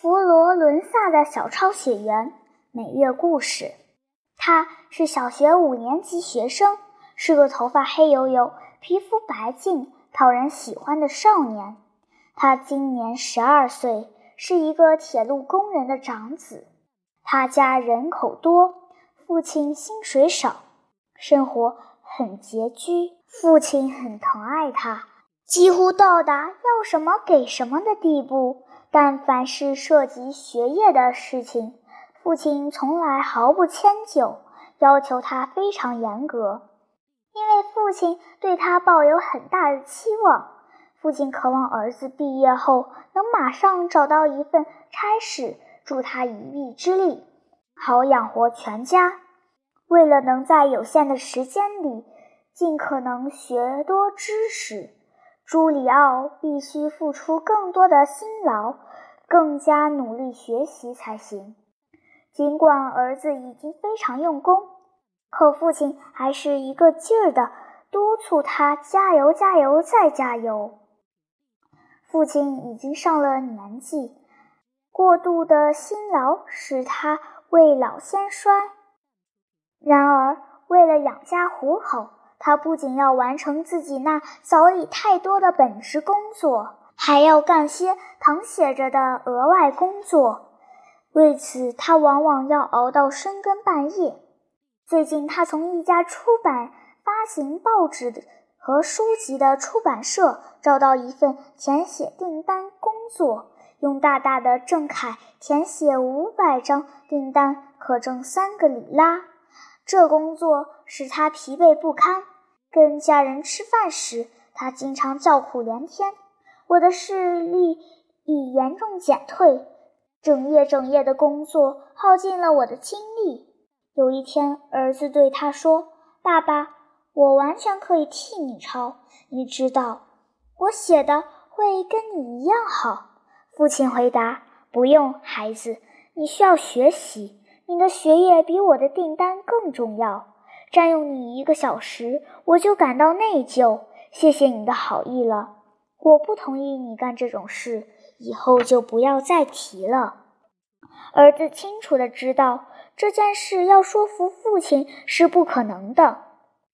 佛罗伦萨的小抄写员，每月故事。他是小学五年级学生，是个头发黑油油、皮肤白净、讨人喜欢的少年。他今年十二岁，是一个铁路工人的长子。他家人口多，父亲薪水少，生活很拮据。父亲很疼爱他，几乎到达要什么给什么的地步。但凡是涉及学业的事情，父亲从来毫不迁就，要求他非常严格。因为父亲对他抱有很大的期望，父亲渴望儿子毕业后能马上找到一份差事，助他一臂之力，好养活全家。为了能在有限的时间里尽可能学多知识。朱里奥必须付出更多的辛劳，更加努力学习才行。尽管儿子已经非常用功，可父亲还是一个劲儿地督促他加油、加油再加油。父亲已经上了年纪，过度的辛劳使他未老先衰。然而，为了养家糊口，他不仅要完成自己那早已太多的本职工作，还要干些淌写着的额外工作。为此，他往往要熬到深更半夜。最近，他从一家出版发行报纸和书籍的出版社找到一份填写订单工作，用大大的正楷填写五百张订单，可挣三个里拉。这工作使他疲惫不堪。跟家人吃饭时，他经常叫苦连天。我的视力已严重减退，整夜整夜的工作耗尽了我的精力。有一天，儿子对他说：“爸爸，我完全可以替你抄，你知道，我写的会跟你一样好。”父亲回答：“不用，孩子，你需要学习，你的学业比我的订单更重要。”占用你一个小时，我就感到内疚。谢谢你的好意了，我不同意你干这种事，以后就不要再提了。儿子清楚的知道这件事要说服父亲是不可能的，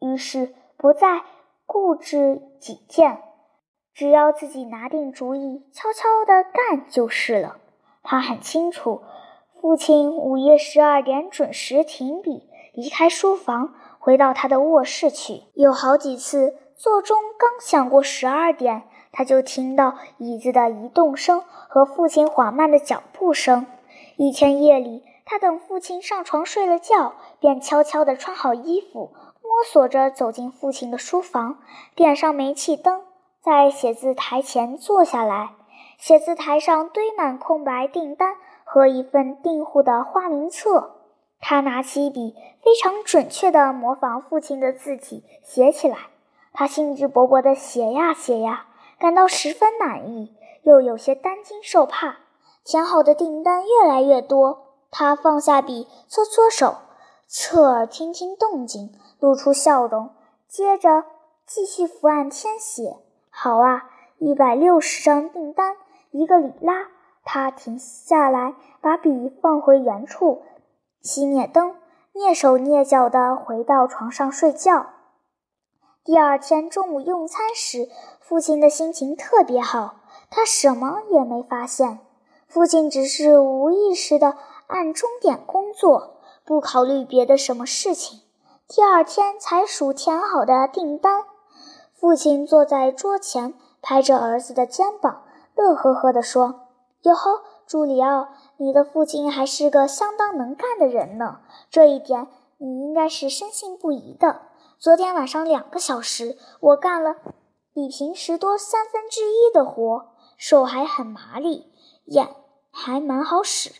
于是不再固执己见，只要自己拿定主意，悄悄的干就是了。他很清楚，父亲午夜十二点准时停笔。离开书房，回到他的卧室去。有好几次，座钟刚响过十二点，他就听到椅子的移动声和父亲缓慢的脚步声。一天夜里，他等父亲上床睡了觉，便悄悄地穿好衣服，摸索着走进父亲的书房，点上煤气灯，在写字台前坐下来。写字台上堆满空白订单和一份订户的花名册。他拿起笔，非常准确地模仿父亲的字体写起来。他兴致勃勃地写呀写呀，感到十分满意，又有些担惊受怕。填好的订单越来越多，他放下笔，搓搓手，侧耳听听动静，露出笑容，接着继续伏案填写。好啊，一百六十张订单，一个里拉。他停下来，把笔放回原处。熄灭灯，蹑手蹑脚地回到床上睡觉。第二天中午用餐时，父亲的心情特别好，他什么也没发现。父亲只是无意识地按钟点工作，不考虑别的什么事情。第二天才数填好的订单。父亲坐在桌前，拍着儿子的肩膀，乐呵呵地说：“哟呵，朱里奥。”你的父亲还是个相当能干的人呢，这一点你应该是深信不疑的。昨天晚上两个小时，我干了比平时多三分之一的活，手还很麻利，眼还蛮好使。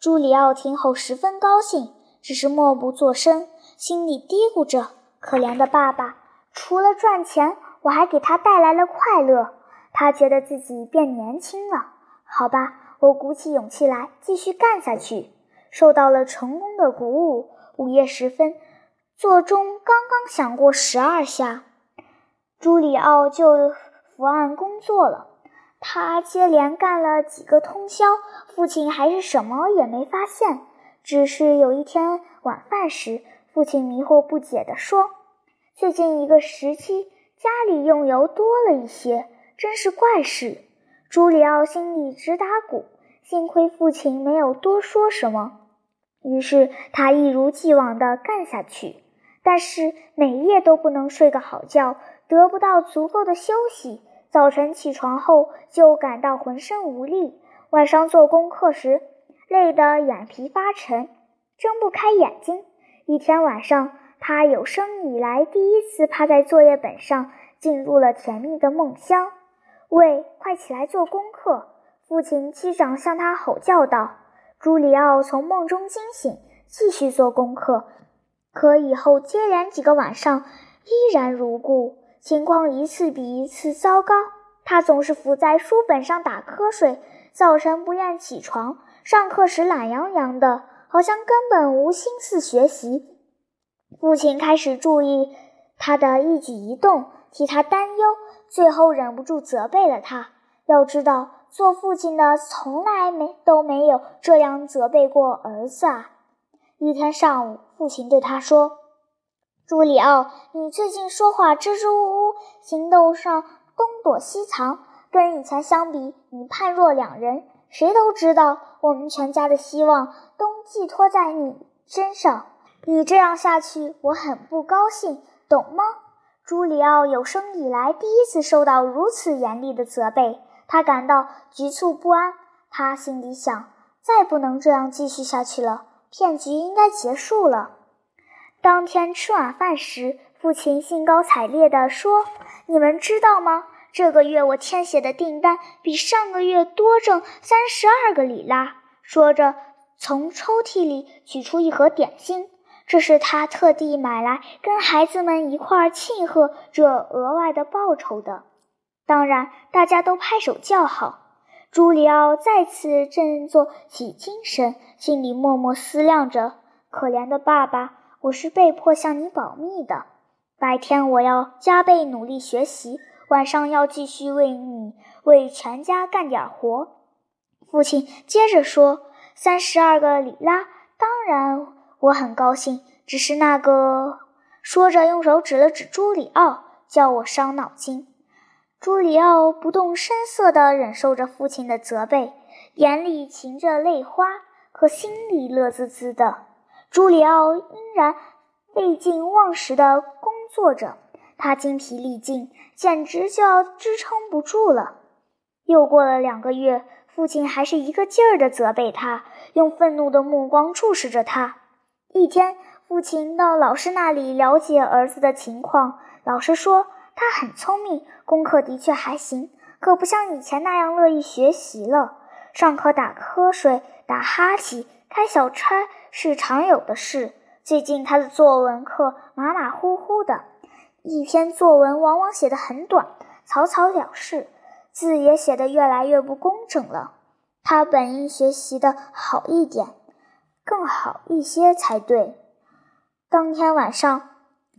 朱里奥听后十分高兴，只是默不作声，心里嘀咕着：可怜的爸爸，除了赚钱，我还给他带来了快乐。他觉得自己变年轻了。好吧。我鼓起勇气来，继续干下去，受到了成功的鼓舞。午夜时分，座钟刚刚响过十二下，朱里奥就伏案工作了。他接连干了几个通宵，父亲还是什么也没发现。只是有一天晚饭时，父亲迷惑不解地说：“最近一个时期，家里用油多了一些，真是怪事。”朱里奥心里直打鼓，幸亏父亲没有多说什么。于是他一如既往地干下去，但是每夜都不能睡个好觉，得不到足够的休息。早晨起床后就感到浑身无力，晚上做功课时累得眼皮发沉，睁不开眼睛。一天晚上，他有生以来第一次趴在作业本上，进入了甜蜜的梦乡。喂，快起来做功课！父亲机长向他吼叫道。朱里奥从梦中惊醒，继续做功课，可以后接连几个晚上依然如故。情况一次比一次糟糕，他总是伏在书本上打瞌睡，早晨不愿起床，上课时懒洋洋的，好像根本无心思学习。父亲开始注意他的一举一动，替他担忧，最后忍不住责备了他。要知道，做父亲的从来没都没有这样责备过儿子啊！一天上午，父亲对他说。朱里奥，你最近说话支支吾吾，行动上东躲西藏，跟以前相比，你判若两人。谁都知道，我们全家的希望都寄托在你身上。你这样下去，我很不高兴，懂吗？朱里奥有生以来第一次受到如此严厉的责备，他感到局促不安。他心里想：再不能这样继续下去了，骗局应该结束了。当天吃晚饭时，父亲兴高采烈地说：“你们知道吗？这个月我填写的订单比上个月多挣三十二个里拉。”说着，从抽屉里取出一盒点心，这是他特地买来跟孩子们一块庆贺这额外的报酬的。当然，大家都拍手叫好。朱里奥再次振作起精神，心里默默思量着：“可怜的爸爸。”我是被迫向你保密的。白天我要加倍努力学习，晚上要继续为你为全家干点活。父亲接着说：“三十二个里拉，当然我很高兴。只是那个……”说着，用手指了指朱里奥，叫我伤脑筋。朱里奥不动声色地忍受着父亲的责备，眼里噙着泪花，可心里乐滋滋的。朱里奥依然废寝忘食地工作着，他精疲力尽，简直就要支撑不住了。又过了两个月，父亲还是一个劲儿地责备他，用愤怒的目光注视着他。一天，父亲到老师那里了解儿子的情况，老师说他很聪明，功课的确还行，可不像以前那样乐意学习了，上课打瞌睡、打哈欠、开小差。是常有的事。最近他的作文课马马虎虎的，一篇作文往往写得很短，草草了事，字也写得越来越不工整了。他本应学习的好一点，更好一些才对。当天晚上，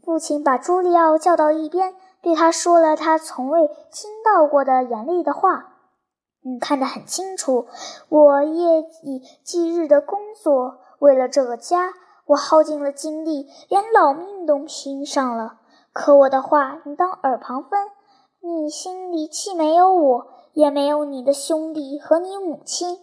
父亲把朱利奥叫到一边，对他说了他从未听到过的严厉的话：“你看得很清楚，我夜以继日的工作。”为了这个家，我耗尽了精力，连老命都拼上了。可我的话，你当耳旁风。你心里既没有我，也没有你的兄弟和你母亲。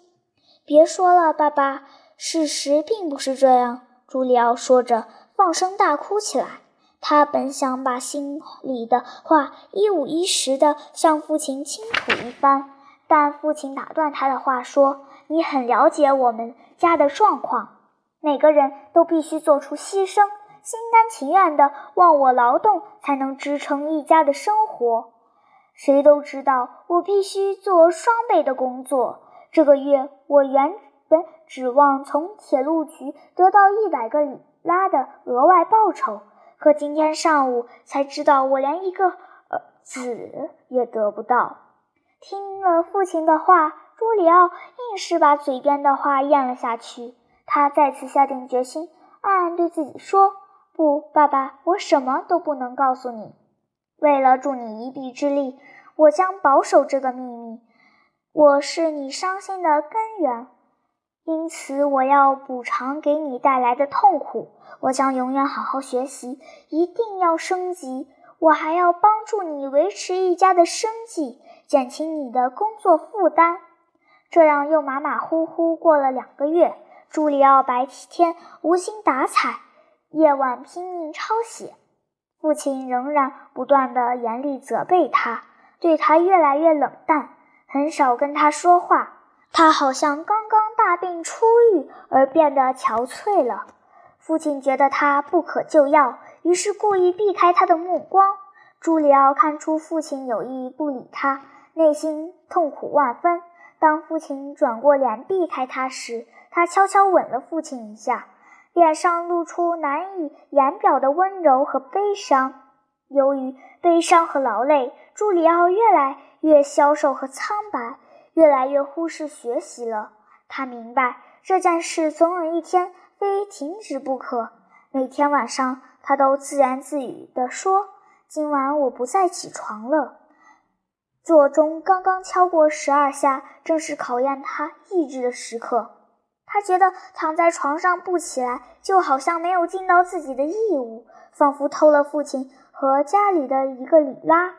别说了，爸爸，事实并不是这样。朱利奥说着，放声大哭起来。他本想把心里的话一五一十的向父亲倾吐一番，但父亲打断他的话说：“你很了解我们家的状况。”每个人都必须做出牺牲，心甘情愿的忘我劳动，才能支撑一家的生活。谁都知道，我必须做双倍的工作。这个月，我原本指望从铁路局得到一百个里拉的额外报酬，可今天上午才知道，我连一个儿子也得不到。听了父亲的话，朱里奥硬是把嘴边的话咽了下去。他再次下定决心，暗暗对自己说：“不，爸爸，我什么都不能告诉你。为了助你一臂之力，我将保守这个秘密。我是你伤心的根源，因此我要补偿给你带来的痛苦。我将永远好好学习，一定要升级。我还要帮助你维持一家的生计，减轻你的工作负担。这样又马马虎虎过了两个月。朱里奥白天无心打采，夜晚拼命抄写。父亲仍然不断的严厉责备他，对他越来越冷淡，很少跟他说话。他好像刚刚大病初愈而变得憔悴了。父亲觉得他不可救药，于是故意避开他的目光。朱里奥看出父亲有意不理他，内心痛苦万分。当父亲转过脸避开他时，他悄悄吻了父亲一下，脸上露出难以言表的温柔和悲伤。由于悲伤和劳累，朱里奥越来越消瘦和苍白，越来越忽视学习了。他明白这件事总有一天非停止不可。每天晚上，他都自言自语地说：“今晚我不再起床了。”座钟刚刚敲过十二下，正是考验他意志的时刻。他觉得躺在床上不起来，就好像没有尽到自己的义务，仿佛偷了父亲和家里的一个里拉，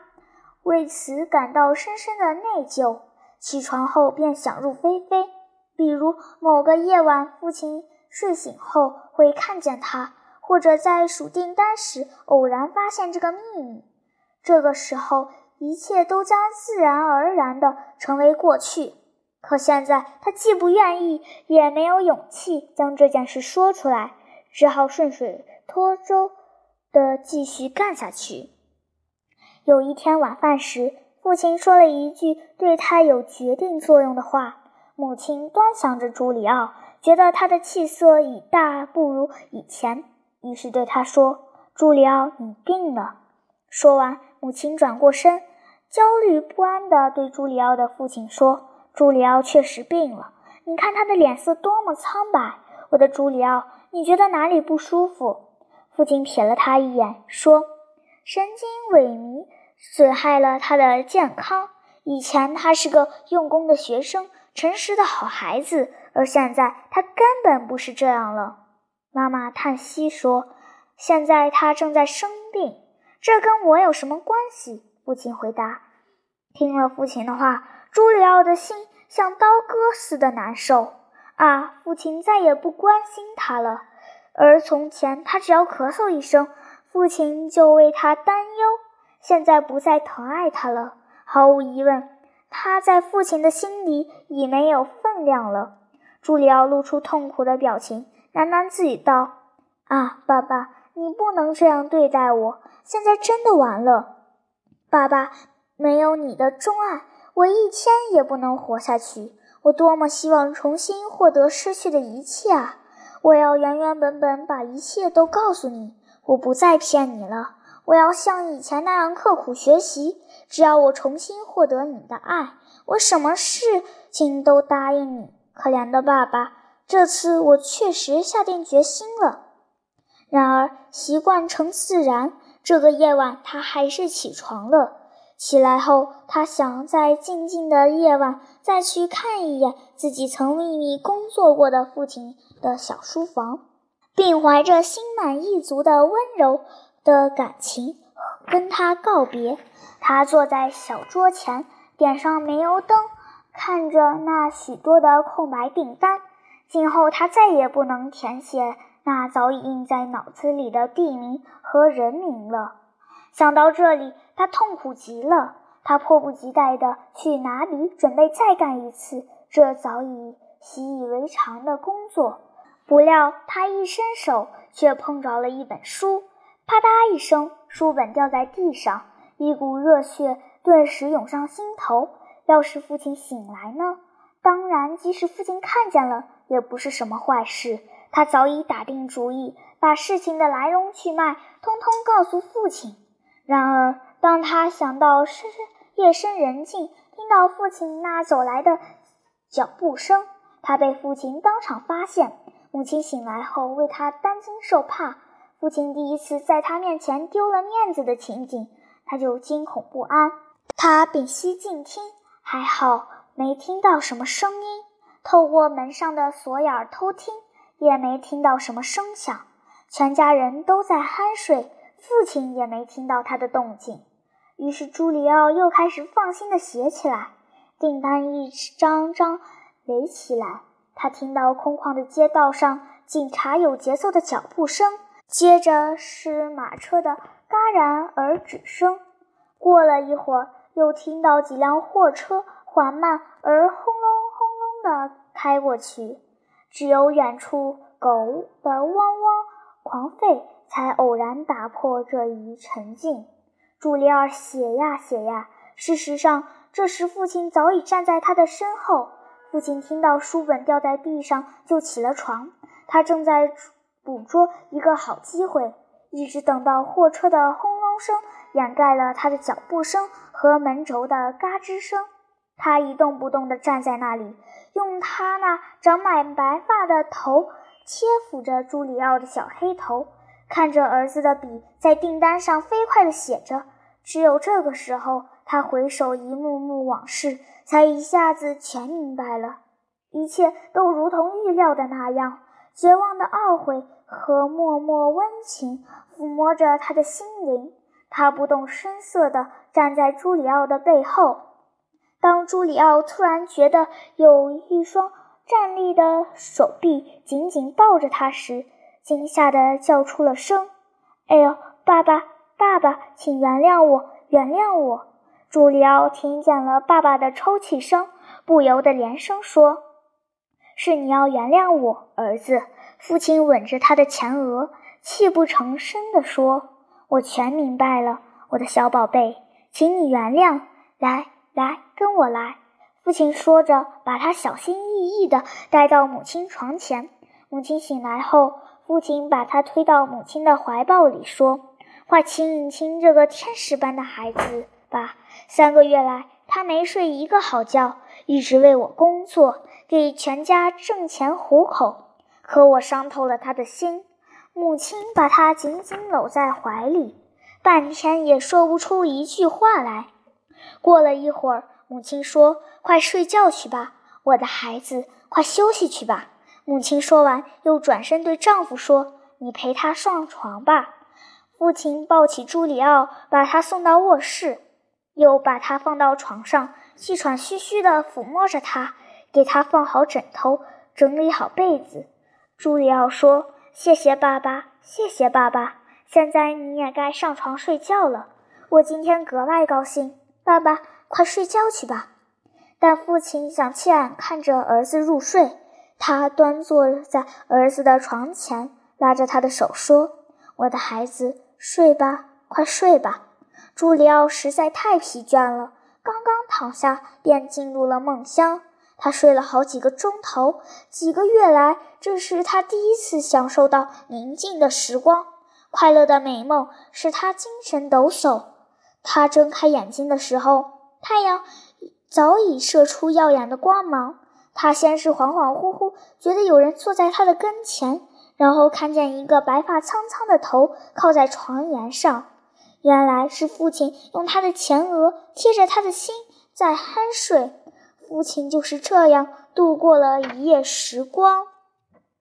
为此感到深深的内疚。起床后便想入非非，比如某个夜晚，父亲睡醒后会看见他，或者在数订单时偶然发现这个秘密。这个时候。一切都将自然而然地成为过去。可现在，他既不愿意，也没有勇气将这件事说出来，只好顺水拖舟地继续干下去。有一天晚饭时，父亲说了一句对他有决定作用的话。母亲端详着朱里奥，觉得他的气色已大不如以前，于是对他说：“朱里奥，你病了。”说完，母亲转过身。焦虑不安地对朱里奥的父亲说：“朱里奥确实病了，你看他的脸色多么苍白。我的朱里奥，你觉得哪里不舒服？”父亲瞥了他一眼，说：“神经萎靡损害了他的健康。以前他是个用功的学生，诚实的好孩子，而现在他根本不是这样了。”妈妈叹息说：“现在他正在生病，这跟我有什么关系？”父亲回答：“听了父亲的话，朱里奥的心像刀割似的难受。啊，父亲再也不关心他了。而从前，他只要咳嗽一声，父亲就为他担忧。现在不再疼爱他了。毫无疑问，他在父亲的心里已没有分量了。”朱里奥露出痛苦的表情，喃喃自语道：“啊，爸爸，你不能这样对待我。现在真的完了。”爸爸，没有你的钟爱，我一天也不能活下去。我多么希望重新获得失去的一切啊！我要原原本本把一切都告诉你，我不再骗你了。我要像以前那样刻苦学习。只要我重新获得你的爱，我什么事情都答应你。可怜的爸爸，这次我确实下定决心了。然而，习惯成自然。这个夜晚，他还是起床了。起来后，他想在静静的夜晚再去看一眼自己曾秘密工作过的父亲的小书房，并怀着心满意足的温柔的感情跟他告别。他坐在小桌前，点上煤油灯，看着那许多的空白订单。今后，他再也不能填写。那早已印在脑子里的地名和人名了。想到这里，他痛苦极了。他迫不及待地去拿笔，准备再干一次这早已习以为常的工作。不料，他一伸手，却碰着了一本书，啪嗒一声，书本掉在地上，一股热血顿时涌上心头。要是父亲醒来呢？当然，即使父亲看见了，也不是什么坏事。他早已打定主意，把事情的来龙去脉通通告诉父亲。然而，当他想到深夜深人静，听到父亲那走来的脚步声，他被父亲当场发现。母亲醒来后为他担惊受怕，父亲第一次在他面前丢了面子的情景，他就惊恐不安。他屏息静听，还好没听到什么声音，透过门上的锁眼偷听，也没听到什么声响。全家人都在酣睡，父亲也没听到他的动静。于是朱里奥又开始放心的写起来，订单一张张垒起来。他听到空旷的街道上警察有节奏的脚步声，接着是马车的戛然而止声。过了一会儿，又听到几辆货车缓慢而轰隆轰隆地开过去，只有远处狗的汪汪狂吠才偶然打破这一沉静。朱丽尔写呀写呀，事实上，这时父亲早已站在他的身后。父亲听到书本掉在地上，就起了床。他正在捕捉一个好机会，一直等到货车的轰隆声掩盖了他的脚步声和门轴的嘎吱声。他一动不动地站在那里，用他那长满白发的头切抚着朱里奥的小黑头，看着儿子的笔在订单上飞快地写着。只有这个时候，他回首一幕幕往事。才一下子全明白了，一切都如同预料的那样，绝望的懊悔和默默温情抚摸着他的心灵。他不动声色地站在朱里奥的背后。当朱里奥突然觉得有一双站立的手臂紧紧抱着他时，惊吓地叫出了声：“哎呦，爸爸，爸爸，请原谅我，原谅我！”朱里奥听见了爸爸的抽泣声，不由得连声说：“是你要原谅我，儿子。”父亲吻着他的前额，泣不成声地说：“我全明白了，我的小宝贝，请你原谅。来，来，跟我来。”父亲说着，把他小心翼翼地带到母亲床前。母亲醒来后，父亲把他推到母亲的怀抱里，说：“快亲一亲这个天使般的孩子。”吧，三个月来，他没睡一个好觉，一直为我工作，给全家挣钱糊口。可我伤透了他的心。母亲把他紧紧搂在怀里，半天也说不出一句话来。过了一会儿，母亲说：“快睡觉去吧，我的孩子，快休息去吧。”母亲说完，又转身对丈夫说：“你陪他上床吧。”父亲抱起朱里奥，把他送到卧室。又把他放到床上，气喘吁吁地抚摸着他，给他放好枕头，整理好被子。朱里奥说：“谢谢爸爸，谢谢爸爸。现在你也该上床睡觉了。我今天格外高兴。爸爸，快睡觉去吧。”但父亲想亲眼看着儿子入睡。他端坐在儿子的床前，拉着他的手说：“我的孩子，睡吧，快睡吧。”朱里奥实在太疲倦了，刚刚躺下便进入了梦乡。他睡了好几个钟头，几个月来这是他第一次享受到宁静的时光。快乐的美梦使他精神抖擞。他睁开眼睛的时候，太阳早已射出耀眼的光芒。他先是恍恍惚惚觉得有人坐在他的跟前，然后看见一个白发苍苍的头靠在床沿上。原来是父亲用他的前额贴着他的心在酣睡，父亲就是这样度过了一夜时光。